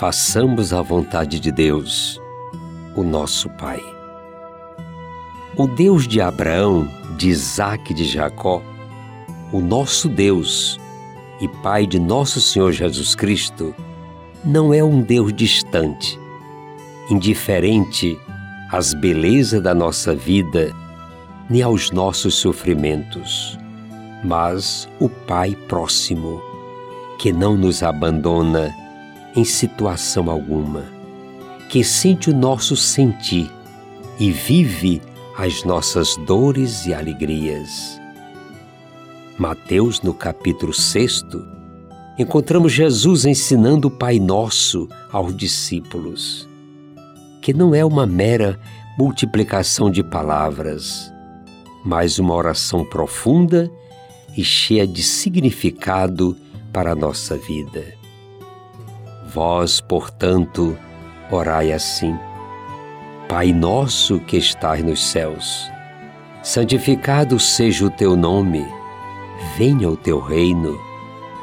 façamos a vontade de Deus, o nosso Pai. O Deus de Abraão, de Isaac e de Jacó, o nosso Deus e Pai de nosso Senhor Jesus Cristo, não é um Deus distante, indiferente às belezas da nossa vida nem aos nossos sofrimentos, mas o Pai próximo, que não nos abandona em situação alguma, que sente o nosso sentir e vive as nossas dores e alegrias. Mateus, no capítulo 6, encontramos Jesus ensinando o Pai Nosso aos discípulos, que não é uma mera multiplicação de palavras, mas uma oração profunda e cheia de significado para a nossa vida. Vós, portanto, orai assim: Pai nosso que estás nos céus, santificado seja o teu nome, venha o teu reino,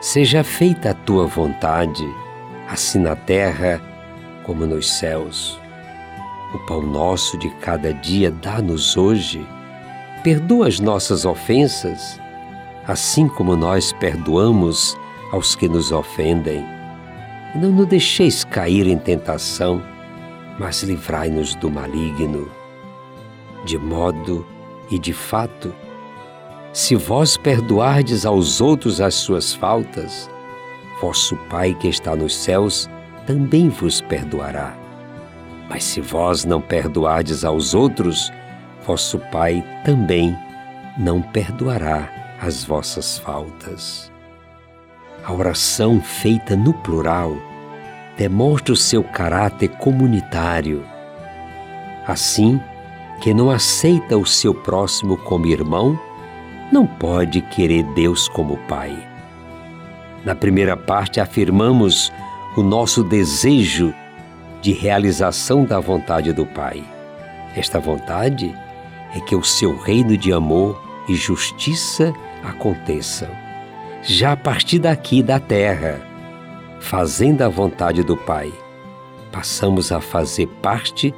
seja feita a tua vontade, assim na terra como nos céus. O pão nosso de cada dia dá-nos hoje. Perdoa as nossas ofensas, assim como nós perdoamos aos que nos ofendem não nos deixeis cair em tentação, mas livrai-nos do maligno. De modo e de fato, se vós perdoardes aos outros as suas faltas, vosso Pai que está nos céus também vos perdoará. Mas se vós não perdoardes aos outros, vosso Pai também não perdoará as vossas faltas. A oração feita no plural demonstra o seu caráter comunitário. Assim, quem não aceita o seu próximo como irmão, não pode querer Deus como Pai. Na primeira parte, afirmamos o nosso desejo de realização da vontade do Pai. Esta vontade é que o seu reino de amor e justiça aconteçam já a partir daqui da terra, fazendo a vontade do Pai, passamos a fazer parte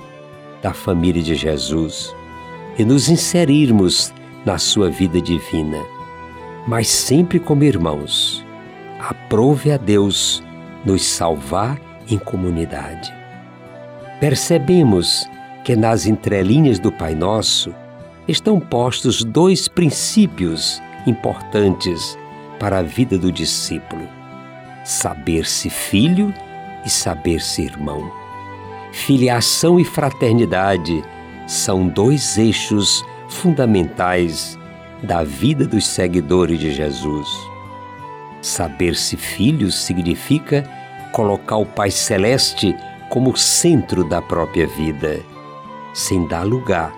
da família de Jesus e nos inserirmos na sua vida divina, mas sempre como irmãos. Aprove a Deus nos salvar em comunidade. Percebemos que nas entrelinhas do Pai Nosso estão postos dois princípios importantes para a vida do discípulo: saber-se filho e saber-se irmão. Filiação e fraternidade são dois eixos fundamentais da vida dos seguidores de Jesus. Saber-se filho significa colocar o Pai Celeste como centro da própria vida, sem dar lugar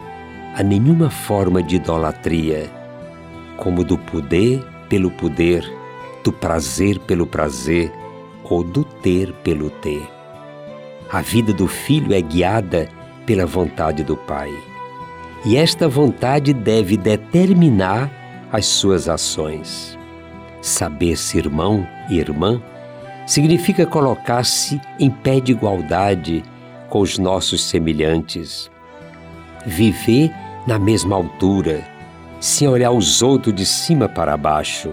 a nenhuma forma de idolatria, como do poder pelo poder, do prazer pelo prazer ou do ter pelo ter. A vida do filho é guiada pela vontade do Pai. E esta vontade deve determinar as suas ações. Saber-se irmão e irmã significa colocar-se em pé de igualdade com os nossos semelhantes. Viver na mesma altura, sem olhar os outros de cima para baixo.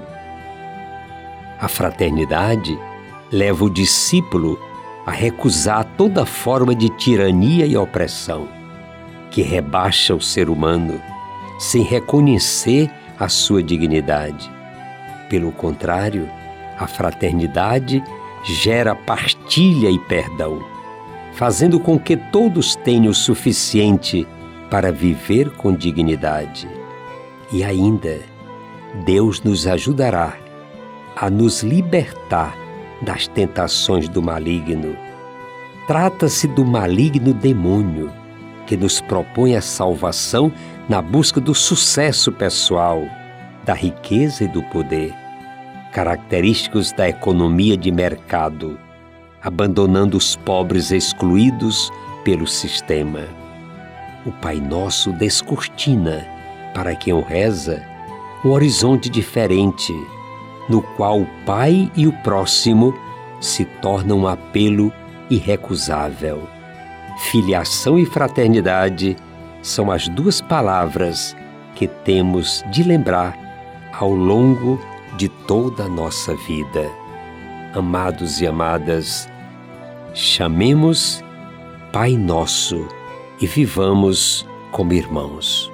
A fraternidade leva o discípulo a recusar toda forma de tirania e opressão que rebaixa o ser humano sem reconhecer a sua dignidade. Pelo contrário, a fraternidade gera partilha e perdão, fazendo com que todos tenham o suficiente para viver com dignidade. E ainda, Deus nos ajudará a nos libertar das tentações do maligno. Trata-se do maligno demônio que nos propõe a salvação na busca do sucesso pessoal, da riqueza e do poder, característicos da economia de mercado, abandonando os pobres excluídos pelo sistema. O Pai Nosso descortina, para quem o reza, um horizonte diferente, no qual o Pai e o próximo se tornam um apelo irrecusável. Filiação e fraternidade são as duas palavras que temos de lembrar ao longo de toda a nossa vida. Amados e amadas, chamemos Pai Nosso e vivamos como irmãos.